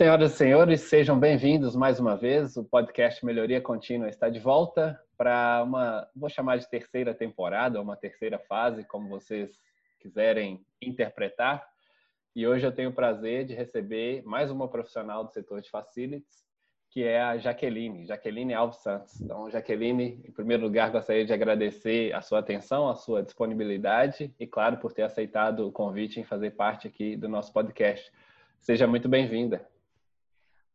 Senhoras e senhores, sejam bem-vindos mais uma vez. O podcast Melhoria Contínua está de volta para uma, vou chamar de terceira temporada, uma terceira fase, como vocês quiserem interpretar. E hoje eu tenho o prazer de receber mais uma profissional do setor de facilities, que é a Jaqueline, Jaqueline Alves Santos. Então, Jaqueline, em primeiro lugar, gostaria de agradecer a sua atenção, a sua disponibilidade e, claro, por ter aceitado o convite em fazer parte aqui do nosso podcast. Seja muito bem-vinda.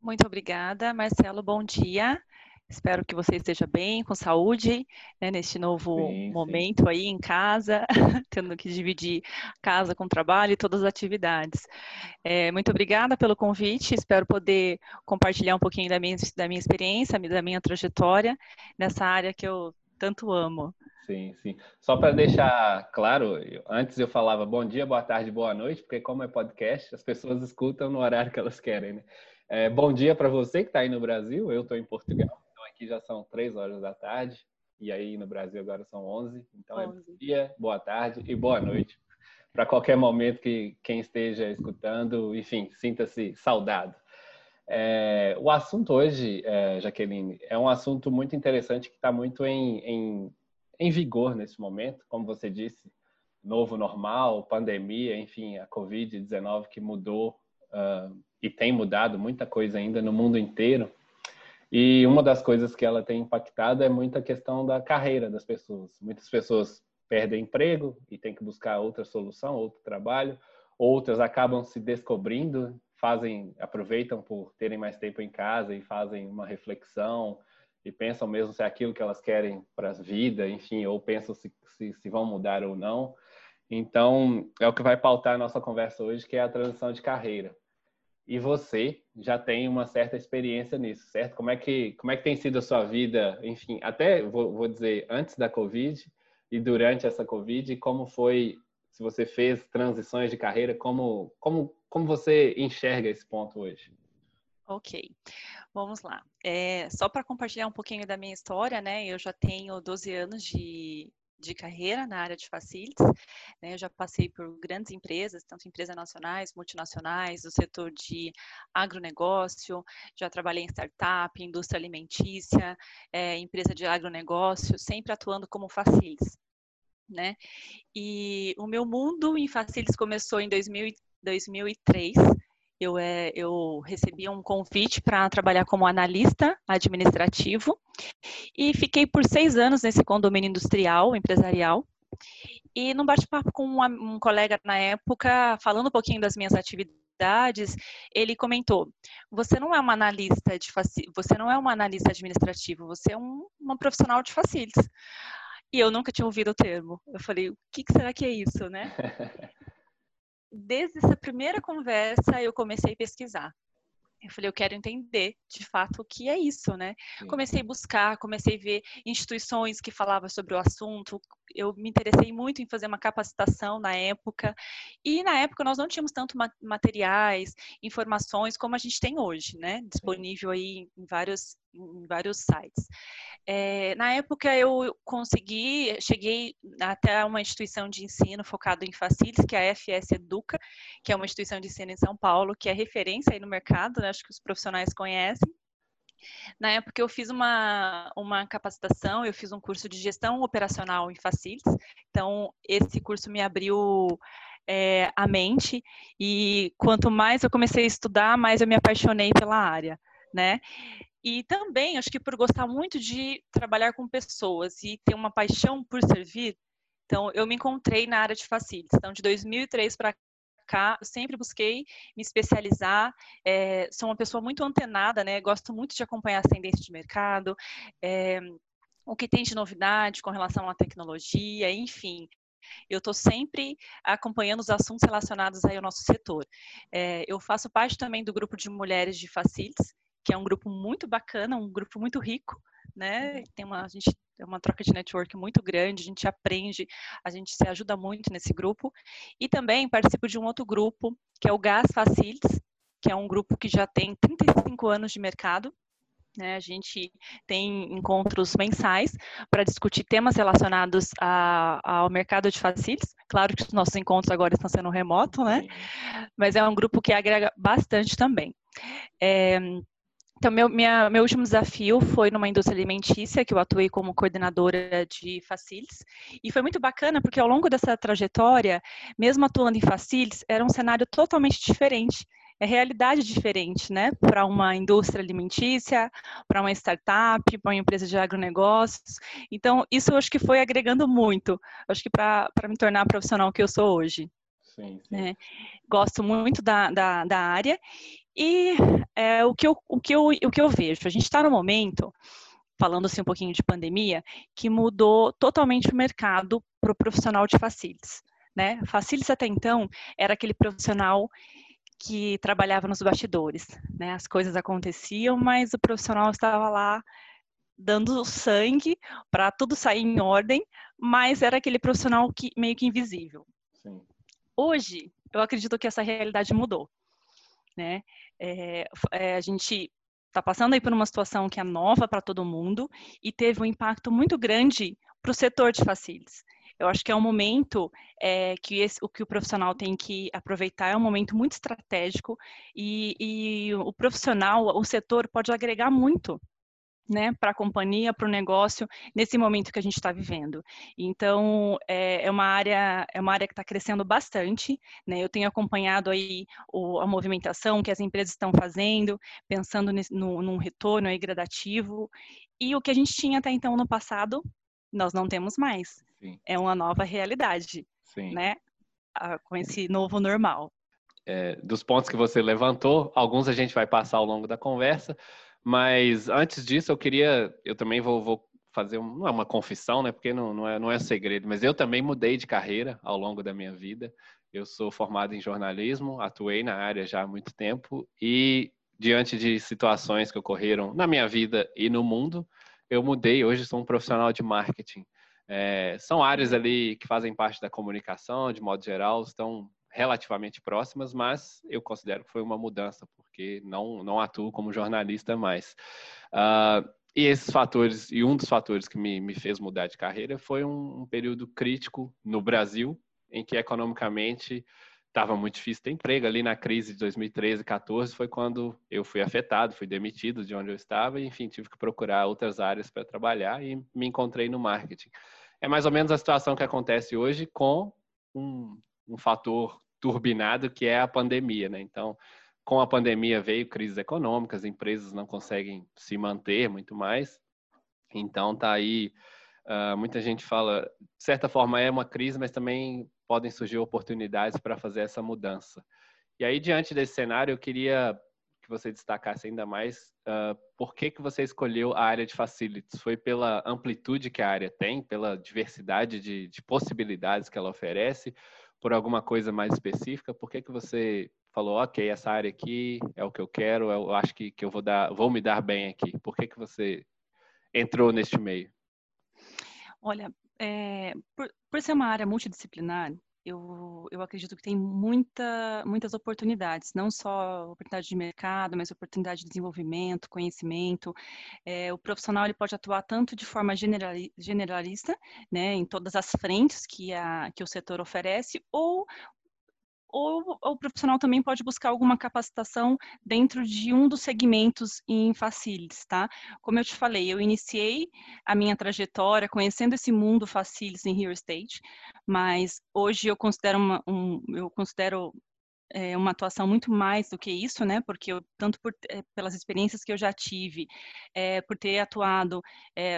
Muito obrigada, Marcelo. Bom dia. Espero que você esteja bem, com saúde, né, neste novo sim, momento sim. aí em casa, tendo que dividir casa com trabalho e todas as atividades. É, muito obrigada pelo convite, espero poder compartilhar um pouquinho da minha, da minha experiência, da minha trajetória nessa área que eu tanto amo. Sim, sim. Só para deixar claro, antes eu falava bom dia, boa tarde, boa noite, porque como é podcast, as pessoas escutam no horário que elas querem, né? É, bom dia para você que está aí no Brasil. Eu estou em Portugal, então aqui já são três horas da tarde. E aí no Brasil agora são 11. Então 11. é bom dia, boa tarde e boa noite. Para qualquer momento que quem esteja escutando, enfim, sinta-se saudado. É, o assunto hoje, é, Jaqueline, é um assunto muito interessante que está muito em, em, em vigor nesse momento, como você disse, novo normal, pandemia, enfim, a Covid-19 que mudou uh, e tem mudado muita coisa ainda no mundo inteiro. E uma das coisas que ela tem impactado é muita questão da carreira das pessoas. Muitas pessoas perdem emprego e têm que buscar outra solução, outro trabalho. Outras acabam se descobrindo, fazem, aproveitam por terem mais tempo em casa e fazem uma reflexão e pensam mesmo se é aquilo que elas querem para a vida, enfim, ou pensam se, se, se vão mudar ou não. Então, é o que vai pautar a nossa conversa hoje, que é a transição de carreira. E você já tem uma certa experiência nisso, certo? Como é que, como é que tem sido a sua vida, enfim, até vou, vou dizer antes da Covid e durante essa Covid, como foi, se você fez transições de carreira, como, como, como você enxerga esse ponto hoje? Ok, vamos lá. É, só para compartilhar um pouquinho da minha história, né? Eu já tenho 12 anos de, de carreira na área de facilities. Né? Eu já passei por grandes empresas, tanto empresas nacionais, multinacionais, do setor de agronegócio, já trabalhei em startup, indústria alimentícia, é, empresa de agronegócio, sempre atuando como facilities. Né? E o meu mundo em facilities começou em 2000, 2003, eu, é, eu recebi um convite para trabalhar como analista administrativo e fiquei por seis anos nesse condomínio industrial, empresarial. E num bate-papo com um, um colega na época, falando um pouquinho das minhas atividades, ele comentou: "Você não é uma analista de você não é uma analista administrativo, você é um, uma profissional de facilities". E eu nunca tinha ouvido o termo. Eu falei: "O que, que será que é isso, né?" desde essa primeira conversa eu comecei a pesquisar. Eu falei, eu quero entender de fato o que é isso, né? Sim. Comecei a buscar, comecei a ver instituições que falavam sobre o assunto. Eu me interessei muito em fazer uma capacitação na época. E na época nós não tínhamos tanto materiais, informações como a gente tem hoje, né? Disponível aí em vários, em vários sites. É, na época eu consegui, cheguei até uma instituição de ensino focado em facilities, que é a FS Educa, que é uma instituição de ensino em São Paulo, que é referência aí no mercado, né? acho que os profissionais conhecem. Na época eu fiz uma, uma capacitação, eu fiz um curso de gestão operacional em facilities, então esse curso me abriu é, a mente e quanto mais eu comecei a estudar, mais eu me apaixonei pela área, né? E também, acho que por gostar muito de trabalhar com pessoas e ter uma paixão por servir, então eu me encontrei na área de facilities. Então, de 2003 para cá, sempre busquei me especializar. É, sou uma pessoa muito antenada, né? Gosto muito de acompanhar as tendências de mercado. É, o que tem de novidade com relação à tecnologia, enfim, eu estou sempre acompanhando os assuntos relacionados aí ao nosso setor. É, eu faço parte também do grupo de mulheres de facilities, que é um grupo muito bacana, um grupo muito rico, né? Tem uma, a gente é uma troca de network muito grande, a gente aprende, a gente se ajuda muito nesse grupo. E também participo de um outro grupo, que é o Gas Facilities, que é um grupo que já tem 35 anos de mercado. Né? A gente tem encontros mensais para discutir temas relacionados a, ao mercado de facilities. Claro que os nossos encontros agora estão sendo remoto, né? Mas é um grupo que agrega bastante também. É, então, meu, minha, meu último desafio foi numa indústria alimentícia, que eu atuei como coordenadora de Facilis. E foi muito bacana, porque ao longo dessa trajetória, mesmo atuando em Facilis, era um cenário totalmente diferente. É realidade diferente, né? Para uma indústria alimentícia, para uma startup, para uma empresa de agronegócios. Então, isso eu acho que foi agregando muito, acho que para me tornar a profissional que eu sou hoje. Sim, sim. É, gosto muito da, da, da área e é, o, que eu, o, que eu, o que eu vejo, a gente está no momento, falando assim um pouquinho de pandemia, que mudou totalmente o mercado para o profissional de facilities. Né? Facilities até então era aquele profissional que trabalhava nos bastidores, né? As coisas aconteciam, mas o profissional estava lá dando sangue para tudo sair em ordem, mas era aquele profissional que meio que invisível. Sim. Hoje, eu acredito que essa realidade mudou né? É, é, a gente está passando aí por uma situação que é nova para todo mundo e teve um impacto muito grande para o setor de facilities. Eu acho que é um momento é, que esse, o que o profissional tem que aproveitar é um momento muito estratégico e, e o profissional, o setor pode agregar muito né, para a companhia, para o negócio, nesse momento que a gente está vivendo. Então, é, é, uma área, é uma área que está crescendo bastante, né, eu tenho acompanhado aí o, a movimentação que as empresas estão fazendo, pensando nesse, no, num retorno aí gradativo, e o que a gente tinha até então no passado, nós não temos mais. Sim. É uma nova realidade, Sim. né, com esse novo normal. É, dos pontos que você levantou, alguns a gente vai passar ao longo da conversa, mas antes disso, eu queria, eu também vou, vou fazer um, não é uma confissão, né? Porque não, não, é, não é segredo, mas eu também mudei de carreira ao longo da minha vida. Eu sou formado em jornalismo, atuei na área já há muito tempo e diante de situações que ocorreram na minha vida e no mundo, eu mudei. Hoje sou um profissional de marketing. É, são áreas ali que fazem parte da comunicação, de modo geral, estão relativamente próximas, mas eu considero que foi uma mudança, porque não, não atuo como jornalista mais. Uh, e esses fatores, e um dos fatores que me, me fez mudar de carreira foi um, um período crítico no Brasil, em que economicamente estava muito difícil ter emprego. Ali na crise de 2013, 14 foi quando eu fui afetado, fui demitido de onde eu estava, e enfim, tive que procurar outras áreas para trabalhar e me encontrei no marketing. É mais ou menos a situação que acontece hoje com um, um fator turbinado que é a pandemia, né? Então, com a pandemia veio crises econômicas, empresas não conseguem se manter muito mais. Então, tá aí. Uh, muita gente fala, de certa forma é uma crise, mas também podem surgir oportunidades para fazer essa mudança. E aí, diante desse cenário, eu queria que você destacasse ainda mais uh, por que, que você escolheu a área de facilities. Foi pela amplitude que a área tem, pela diversidade de, de possibilidades que ela oferece, por alguma coisa mais específica? Por que, que você falou, ok, essa área aqui é o que eu quero, eu acho que, que eu vou, dar, vou me dar bem aqui? Por que, que você entrou neste meio? Olha, é, por, por ser uma área multidisciplinar, eu, eu acredito que tem muita, muitas oportunidades, não só oportunidade de mercado, mas oportunidade de desenvolvimento, conhecimento. É, o profissional ele pode atuar tanto de forma generalista, né, em todas as frentes que, a, que o setor oferece, ou ou, o profissional também pode buscar alguma capacitação dentro de um dos segmentos em Facilis, tá? Como eu te falei, eu iniciei a minha trajetória conhecendo esse mundo Facilis em Real Estate, mas hoje eu considero, uma, um, eu considero é, uma atuação muito mais do que isso, né? Porque eu, tanto por, é, pelas experiências que eu já tive, é, por ter atuado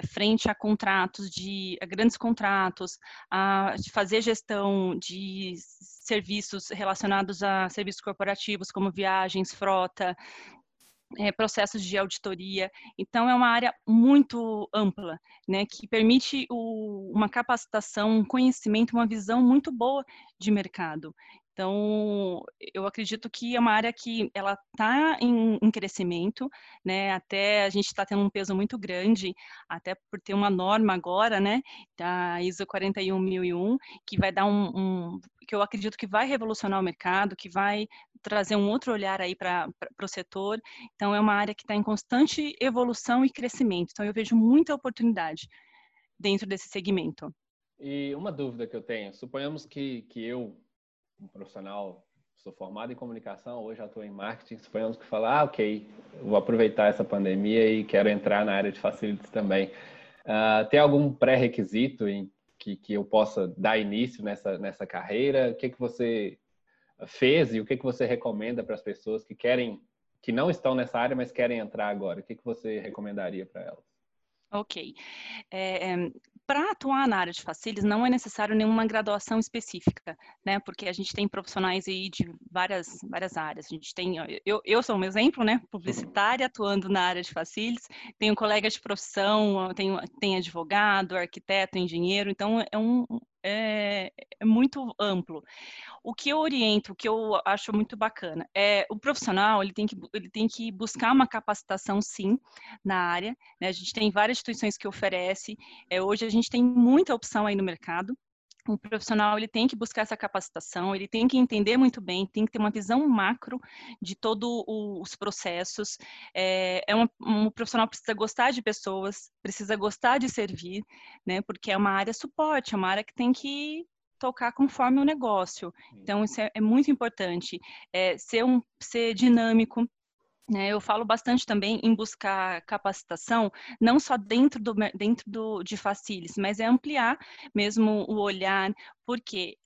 frente a contratos de a grandes contratos, a fazer gestão de serviços relacionados a serviços corporativos, como viagens, frota, é, processos de auditoria. Então, é uma área muito ampla, né, que permite o, uma capacitação, um conhecimento, uma visão muito boa de mercado. Então, eu acredito que é uma área que ela está em, em, crescimento, né? Até a gente está tendo um peso muito grande, até por ter uma norma agora, né? Da ISO 41001, que vai dar um, um que eu acredito que vai revolucionar o mercado, que vai trazer um outro olhar aí para o setor. Então, é uma área que está em constante evolução e crescimento. Então, eu vejo muita oportunidade dentro desse segmento. E uma dúvida que eu tenho, suponhamos que, que eu um profissional sou formado em comunicação, hoje atuo em marketing, suponhamos que falar, ah, ok, vou aproveitar essa pandemia e quero entrar na área de facilities também. Uh, tem algum pré-requisito que, que eu possa dar início nessa, nessa carreira? O que, que você fez e o que, que você recomenda para as pessoas que querem, que não estão nessa área, mas querem entrar agora? O que, que você recomendaria para elas? Ok. É, é para atuar na área de facilities não é necessário nenhuma graduação específica, né? Porque a gente tem profissionais aí de várias, várias áreas. A gente tem, eu, eu sou um exemplo, né? Publicitária atuando na área de facilities, tenho colegas de profissão, tenho, tenho advogado, arquiteto, engenheiro, então é um, é, é, muito amplo. O que eu oriento, o que eu acho muito bacana, é o profissional ele tem que, ele tem que buscar uma capacitação, sim, na área. Né? A gente tem várias instituições que oferecem. É, hoje a gente tem muita opção aí no mercado um profissional ele tem que buscar essa capacitação, ele tem que entender muito bem, tem que ter uma visão macro de todos os processos. É, é um, um, profissional precisa gostar de pessoas, precisa gostar de servir, né? Porque é uma área suporte, é uma área que tem que tocar conforme o negócio. Então isso é, é muito importante. É, ser um ser dinâmico, eu falo bastante também em buscar capacitação, não só dentro, do, dentro do, de Facilis, mas é ampliar mesmo o olhar, porque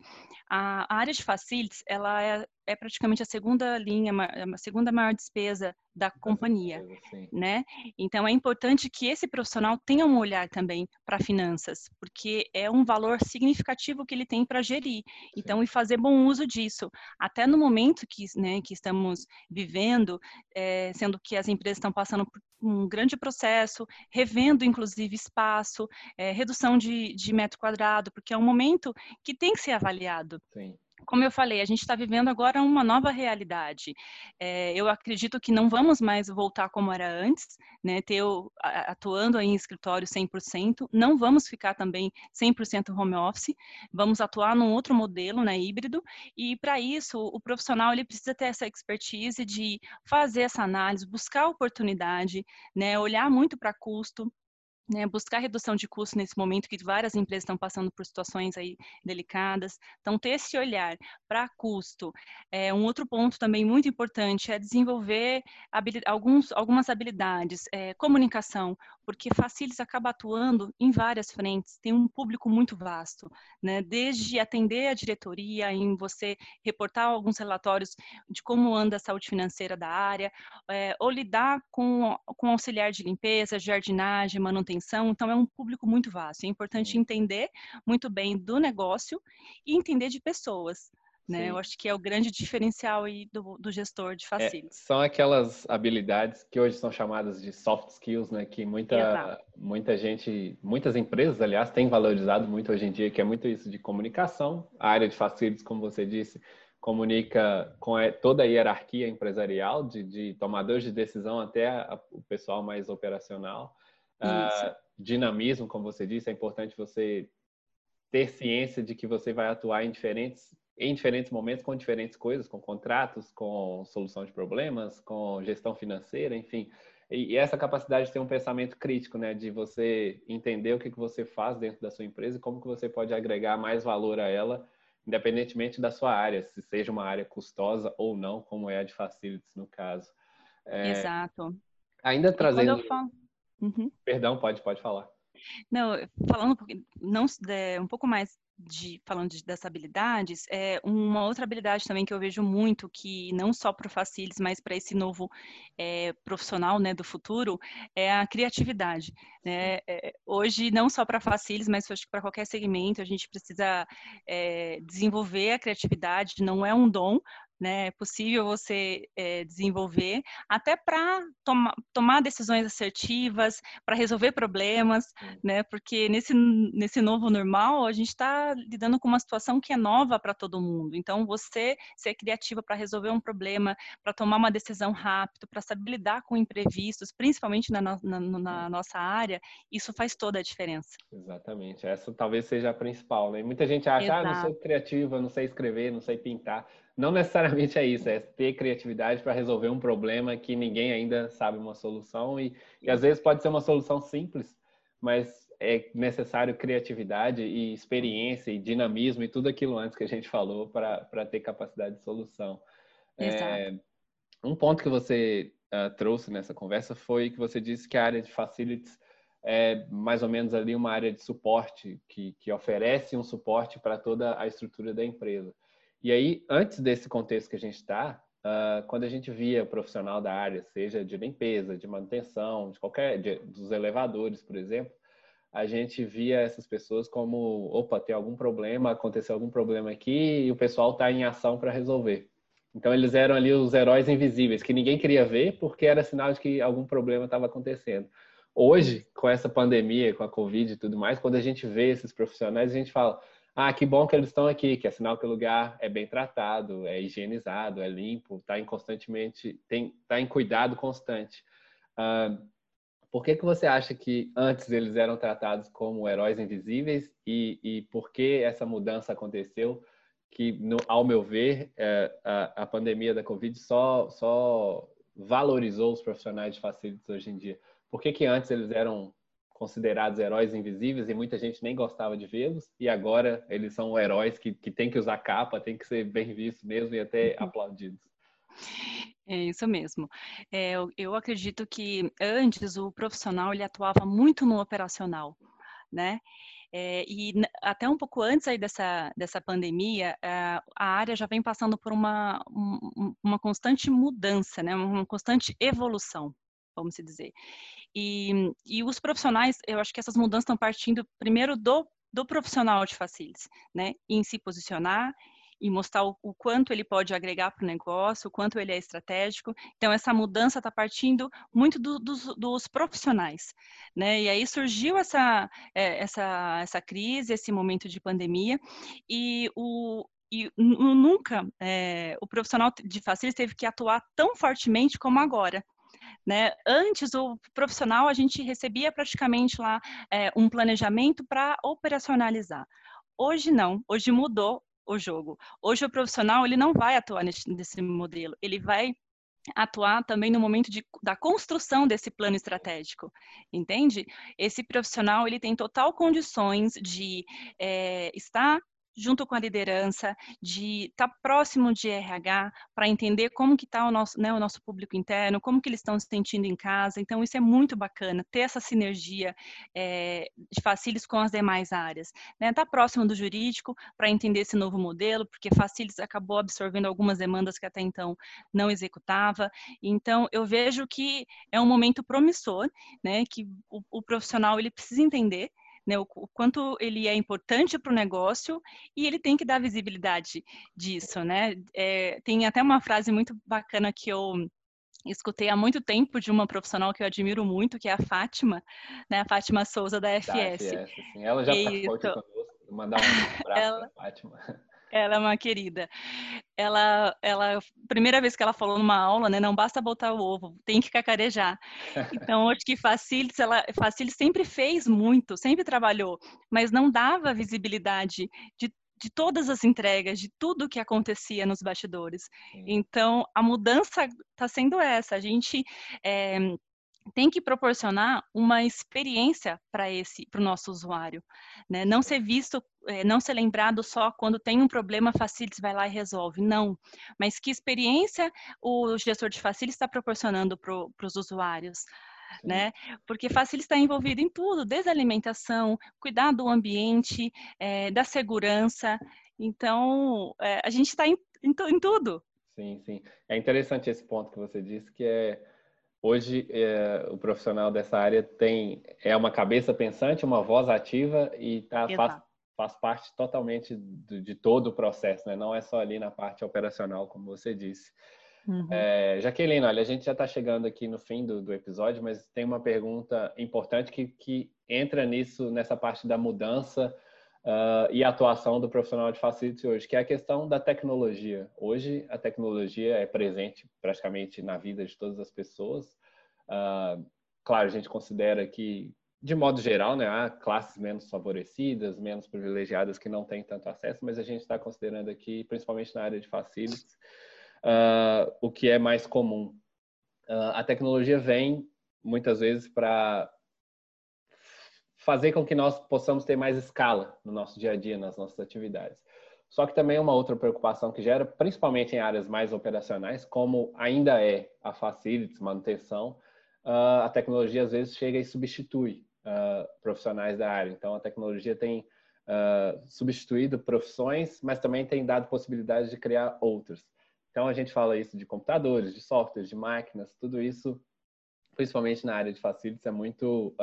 a área de Facilities, ela é, é praticamente a segunda linha, a segunda maior despesa da companhia, né? Então é importante que esse profissional tenha um olhar também para finanças, porque é um valor significativo que ele tem para gerir. Então e fazer bom uso disso, até no momento que, né, que estamos vivendo, é, sendo que as empresas estão passando por um grande processo, revendo inclusive espaço, é, redução de, de metro quadrado, porque é um momento que tem que ser avaliado. Sim como eu falei, a gente está vivendo agora uma nova realidade. É, eu acredito que não vamos mais voltar como era antes, né, ter, atuando em escritório 100%, não vamos ficar também 100% home office, vamos atuar num outro modelo, né, híbrido, e para isso o profissional ele precisa ter essa expertise de fazer essa análise, buscar oportunidade, né, olhar muito para custo, né, buscar redução de custo nesse momento que várias empresas estão passando por situações aí delicadas. Então, ter esse olhar para custo. É, um outro ponto também muito importante é desenvolver alguns, algumas habilidades, é, comunicação, porque Facilis acaba atuando em várias frentes, tem um público muito vasto, né, desde atender a diretoria, em você reportar alguns relatórios de como anda a saúde financeira da área, é, ou lidar com, com auxiliar de limpeza, jardinagem, manutenção, atenção, então é um público muito vasto. É importante entender muito bem do negócio e entender de pessoas. Né? Eu acho que é o grande diferencial aí do, do gestor de facilities. É, são aquelas habilidades que hoje são chamadas de soft skills, né? Que muita, muita gente, muitas empresas, aliás, têm valorizado muito hoje em dia, que é muito isso de comunicação. A área de facilities, como você disse, comunica com toda a hierarquia empresarial, de, de tomadores de decisão até a, o pessoal mais operacional. Uh, dinamismo, como você disse, é importante você ter ciência de que você vai atuar em diferentes em diferentes momentos com diferentes coisas, com contratos, com solução de problemas, com gestão financeira, enfim. E, e essa capacidade de ter um pensamento crítico, né, de você entender o que, que você faz dentro da sua empresa e como que você pode agregar mais valor a ela, independentemente da sua área, se seja uma área custosa ou não, como é a de facilities no caso. É, Exato. Ainda trazendo. Uhum. Perdão, pode, pode falar. Não, falando não é, um pouco mais de falando de, dessas habilidades, é uma outra habilidade também que eu vejo muito que não só para o Facilis, mas para esse novo é, profissional, né, do futuro, é a criatividade. Né? É, hoje não só para Facilis, mas acho que para qualquer segmento a gente precisa é, desenvolver a criatividade. Não é um dom, né? É possível você é, desenvolver até para toma, tomar decisões assertivas, para resolver problemas, né? Porque nesse, nesse novo normal a gente está lidando com uma situação que é nova para todo mundo. Então, você ser criativa para resolver um problema, para tomar uma decisão rápido, para saber lidar com imprevistos, principalmente na, na, na, nossa área, isso faz toda a diferença. Exatamente. Essa talvez seja a principal, né? Muita gente acha, Exato. ah, não sou criativa, não sei escrever, não sei pintar não necessariamente é isso, é ter criatividade para resolver um problema que ninguém ainda sabe uma solução e, e às vezes pode ser uma solução simples, mas é necessário criatividade e experiência e dinamismo e tudo aquilo antes que a gente falou para ter capacidade de solução. É, um ponto que você uh, trouxe nessa conversa foi que você disse que a área de facilities é mais ou menos ali uma área de suporte que, que oferece um suporte para toda a estrutura da empresa. E aí, antes desse contexto que a gente está, uh, quando a gente via profissional da área, seja de limpeza, de manutenção, de qualquer, de, dos elevadores, por exemplo, a gente via essas pessoas como, opa, tem algum problema, aconteceu algum problema aqui e o pessoal está em ação para resolver. Então eles eram ali os heróis invisíveis que ninguém queria ver porque era sinal de que algum problema estava acontecendo. Hoje, com essa pandemia, com a Covid e tudo mais, quando a gente vê esses profissionais, a gente fala: ah, que bom que eles estão aqui, que é sinal que o lugar é bem tratado, é higienizado, é limpo, está em constantemente, tem, tá em cuidado constante. Uh, por que, que você acha que antes eles eram tratados como heróis invisíveis e, e por que essa mudança aconteceu? Que, no, ao meu ver, é, a, a, pandemia da Covid só, só valorizou os profissionais de facilities hoje em dia. Por que, que antes eles eram considerados heróis invisíveis e muita gente nem gostava de vê-los, e agora eles são heróis que, que tem que usar capa, tem que ser bem vistos mesmo e até uhum. aplaudidos. É isso mesmo. É, eu, eu acredito que antes o profissional ele atuava muito no operacional, né? É, e até um pouco antes aí dessa, dessa pandemia, a, a área já vem passando por uma, uma constante mudança, né? uma constante evolução, vamos dizer. E, e os profissionais, eu acho que essas mudanças estão partindo primeiro do, do profissional de facilities, né? Em se posicionar e mostrar o, o quanto ele pode agregar para o negócio, o quanto ele é estratégico. Então, essa mudança está partindo muito do, dos, profissionais, né? E aí surgiu essa, é, essa, essa crise, esse momento de pandemia, e o, e nunca é, o profissional de facilities teve que atuar tão fortemente como agora. Né? Antes, o profissional, a gente recebia praticamente lá é, um planejamento para operacionalizar. Hoje não, hoje mudou o jogo. Hoje o profissional ele não vai atuar nesse, nesse modelo, ele vai atuar também no momento de, da construção desse plano estratégico, entende? Esse profissional ele tem total condições de é, estar junto com a liderança, de estar tá próximo de RH para entender como que está o nosso, né, o nosso público interno, como que eles estão se sentindo em casa. Então, isso é muito bacana, ter essa sinergia é, de Facilis com as demais áreas. Né? Estar tá próximo do jurídico para entender esse novo modelo, porque Facilis acabou absorvendo algumas demandas que até então não executava. Então, eu vejo que é um momento promissor, né, que o, o profissional ele precisa entender né, o, o quanto ele é importante para o negócio e ele tem que dar visibilidade disso, né? É, tem até uma frase muito bacana que eu escutei há muito tempo de uma profissional que eu admiro muito, que é a Fátima, né? A Fátima Souza da FS. Da FS sim. Ela já participou aqui conosco. Mandar um abraço Ela... Fátima. Ela é uma querida. Ela, ela, primeira vez que ela falou numa aula, né, não basta botar o ovo, tem que cacarejar. Então, acho que Facilis, ela, Facilis sempre fez muito, sempre trabalhou, mas não dava visibilidade de de todas as entregas, de tudo que acontecia nos bastidores. Então, a mudança está sendo essa. A gente é, tem que proporcionar uma experiência para esse, para o nosso usuário, né? Não ser visto, é, não ser lembrado só quando tem um problema, Facilities vai lá e resolve. Não, mas que experiência o gestor de Facilities está proporcionando para os usuários? Né? Porque Facilities está envolvido em tudo, desde a alimentação, cuidar do ambiente, é, da segurança. Então, é, a gente está em, em, em tudo. Sim, sim. É interessante esse ponto que você disse, que é Hoje, é, o profissional dessa área tem é uma cabeça pensante, uma voz ativa e tá, faz, faz parte totalmente de, de, todo o processo, né? não é só ali na parte operacional, como você disse. Uhum. É, Jaqueline, olha, a gente já está chegando aqui no fim do, do, episódio, mas tem uma pergunta importante que, que entra nisso, nessa parte da mudança uh, e atuação do profissional de facility hoje, que é a questão da tecnologia. Hoje, a tecnologia é presente praticamente na vida de todas as pessoas. Uh, claro, a gente considera que, de modo geral, né, há classes menos favorecidas, menos privilegiadas que não têm tanto acesso, mas a gente está considerando aqui, principalmente na área de facilities, uh, o que é mais comum. a tecnologia vem muitas vezes para fazer com que nós possamos ter mais escala no nosso dia a dia, nas nossas atividades. Só que também uma outra preocupação que gera, principalmente em áreas mais operacionais, como ainda é a facilities, manutenção, uh, a tecnologia às vezes chega e substitui uh, profissionais da área. Então, a tecnologia tem uh, substituído profissões, mas também tem dado possibilidade de criar outras. Então, a gente fala isso de computadores, de softwares, de máquinas, tudo isso, principalmente na área de facilities, é muito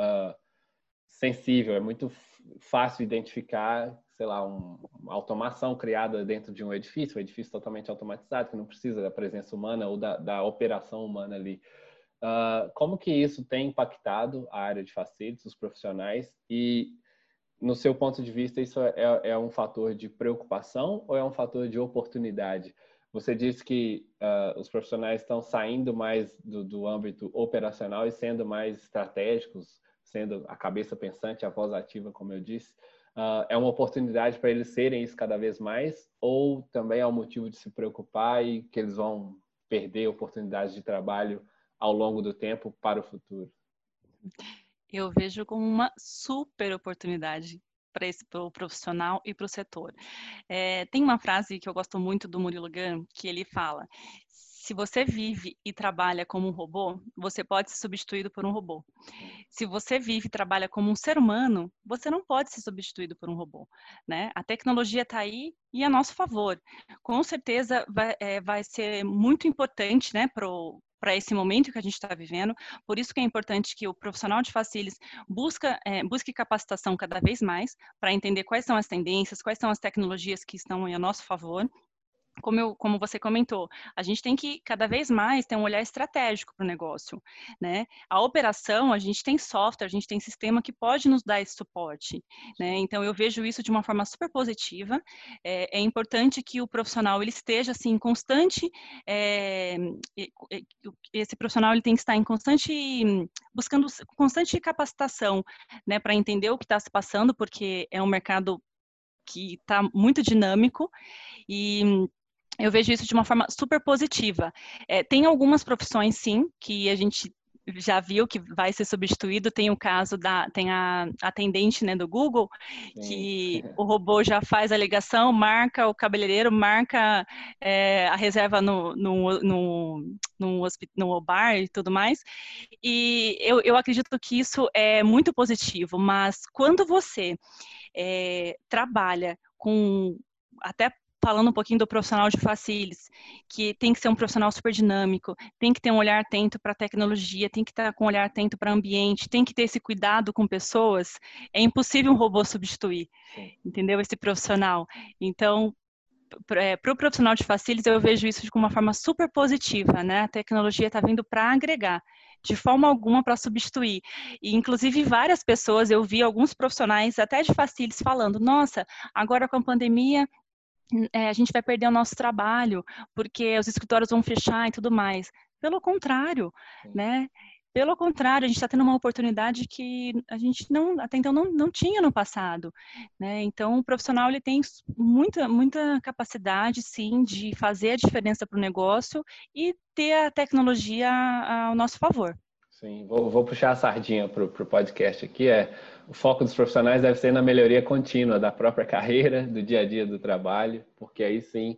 sensível, é muito fácil identificar, sei lá, um, uma automação criada dentro de um edifício, um edifício totalmente automatizado, que não precisa da presença humana ou da, da operação humana ali. Uh, como que isso tem impactado a área de facilities, os profissionais e no seu ponto de vista, isso é, é, um fator de preocupação ou é um fator de oportunidade? Você disse que uh, os profissionais estão saindo mais do, do, âmbito operacional e sendo mais estratégicos, sendo a cabeça pensante, a voz ativa, como eu disse. Uh, é uma oportunidade para eles serem isso cada vez mais ou também é um motivo de se preocupar e que eles vão perder oportunidades de trabalho ao longo do tempo para o futuro? Eu vejo como uma super oportunidade para esse pro profissional e para o setor. É, tem uma frase que eu gosto muito do Murilo Gun, que ele fala: se você vive e trabalha como um robô, você pode ser substituído por um robô. Se você vive e trabalha como um ser humano, você não pode ser substituído por um robô. Né? A tecnologia está aí e a nosso favor. Com certeza vai, é, vai ser muito importante né, para esse momento que a gente está vivendo. Por isso que é importante que o profissional de facilis busca, é, busque capacitação cada vez mais para entender quais são as tendências, quais são as tecnologias que estão a nosso favor como, eu, como você comentou, a gente tem que cada vez mais ter um olhar estratégico para o negócio, né? A operação, a gente tem software, a gente tem sistema que pode nos dar esse suporte, né? Então eu vejo isso de uma forma super positiva. É, é importante que o profissional ele esteja assim em constante, é, esse profissional ele tem que estar em constante buscando constante capacitação, né? Para entender o que está se passando, porque é um mercado que está muito dinâmico e eu vejo isso de uma forma super positiva. É, tem algumas profissões, sim, que a gente já viu que vai ser substituído. Tem o caso da tem a atendente né, do Google, que o robô já faz a ligação, marca o cabeleireiro, marca é, a reserva no, no, no, no, no bar e tudo mais. E eu, eu acredito que isso é muito positivo, mas quando você é, trabalha com até falando um pouquinho do profissional de facilis, que tem que ser um profissional super dinâmico, tem que ter um olhar atento para a tecnologia, tem que estar com um olhar atento para o ambiente, tem que ter esse cuidado com pessoas, é impossível um robô substituir, Sim. entendeu? Esse profissional. Então, para o pro profissional de facilis, eu vejo isso de uma forma super positiva, né? A tecnologia está vindo para agregar, de forma alguma para substituir. E, inclusive, várias pessoas, eu vi alguns profissionais, até de facilis, falando: nossa, agora com a pandemia é, a gente vai perder o nosso trabalho, porque os escritórios vão fechar e tudo mais. Pelo contrário, né? Pelo contrário, a gente está tendo uma oportunidade que a gente não, até então não, não tinha no passado, né? Então, o profissional ele tem muita, muita capacidade, sim, de fazer a diferença para o negócio e ter a tecnologia ao nosso favor. Sim, vou, vou puxar a sardinha para o podcast aqui. É o foco dos profissionais deve ser na melhoria contínua da própria carreira, do dia a dia do trabalho, porque aí sim,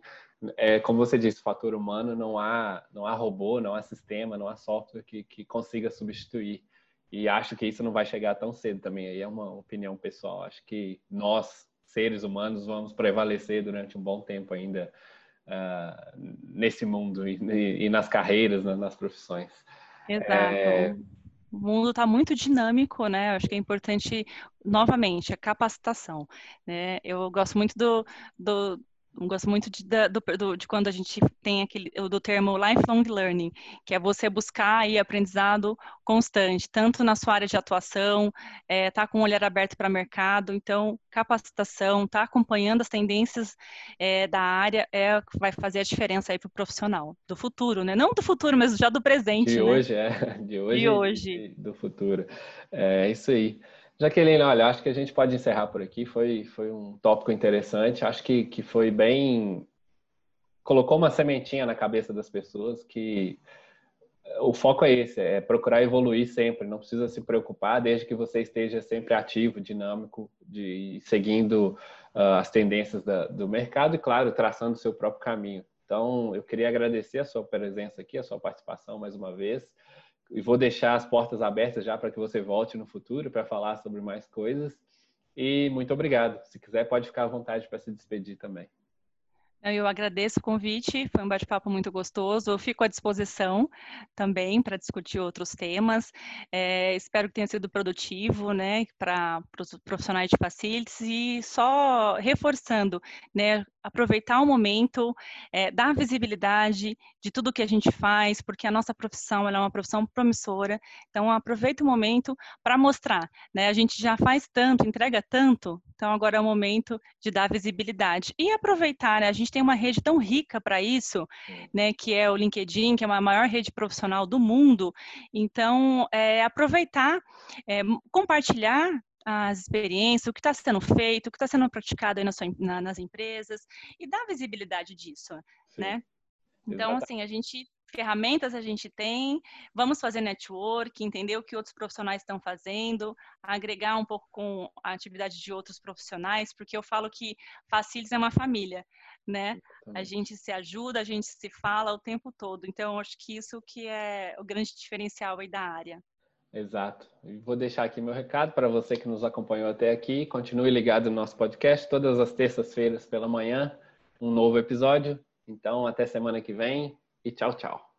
é, como você disse, fator humano não há, não há robô, não há sistema, não há software que, que consiga substituir. E acho que isso não vai chegar tão cedo também. Aí é uma opinião pessoal. Acho que nós, seres humanos, vamos prevalecer durante um bom tempo ainda uh, nesse mundo e, e, nas carreiras, nas profissões. Exato. É, o mundo está muito dinâmico, né? Acho que é importante, novamente, a capacitação. Né? Eu gosto muito do, do, gosto muito de, do, de quando a gente tem aquele do termo lifelong learning, que é você buscar aí aprendizado constante, tanto na sua área de atuação, é, tá com o olhar aberto para o mercado, então capacitação, tá acompanhando as tendências é, da área é o que vai fazer a diferença aí para o profissional do futuro, né? Não do futuro, mas já do presente. De né? hoje é, de hoje, de hoje. do futuro. É isso aí. Jaqueline, olha, acho que a gente pode encerrar por aqui. Foi, foi um tópico interessante. Acho que, que foi bem. colocou uma sementinha na cabeça das pessoas que o foco é esse, é procurar evoluir sempre, não precisa se preocupar desde que você esteja sempre ativo, dinâmico, de seguindo uh, as tendências da, do mercado e, claro, traçando o seu próprio caminho. Então, eu queria agradecer a sua presença aqui, a sua participação mais uma vez, e vou deixar as portas abertas já para que você volte no futuro para falar sobre mais coisas. E muito obrigado. Se quiser, pode ficar à vontade para se despedir também. Eu agradeço o convite, foi um bate-papo muito gostoso. Eu fico à disposição também para discutir outros temas. É, espero que tenha sido produtivo, né, para os profissionais de facilities e só reforçando, né, aproveitar o momento, é, dar visibilidade de tudo que a gente faz, porque a nossa profissão é uma profissão promissora. Então, aproveita o momento para mostrar, né? A gente já faz tanto, entrega tanto, então agora é o momento de dar visibilidade e aproveitar. Né? A gente tem uma rede tão rica para isso, né? Que é o LinkedIn, que é a maior rede profissional do mundo. Então, é, aproveitar, é, compartilhar as experiências, o que está sendo feito, o que está sendo praticado aí na sua, na, nas empresas e dar visibilidade disso, Sim. né? Então, Exatamente. assim, a gente ferramentas a gente tem, vamos fazer network, entender o que outros profissionais estão fazendo, agregar um pouco com a atividade de outros profissionais, porque eu falo que Facilis é uma família, né? A gente se ajuda, a gente se fala o tempo todo. Então, acho que isso que é o grande diferencial aí da área. Exato. Vou deixar aqui meu recado para você que nos acompanhou até aqui. Continue ligado no nosso podcast todas as terças-feiras pela manhã, um novo episódio. Então, até semana que vem e tchau, tchau.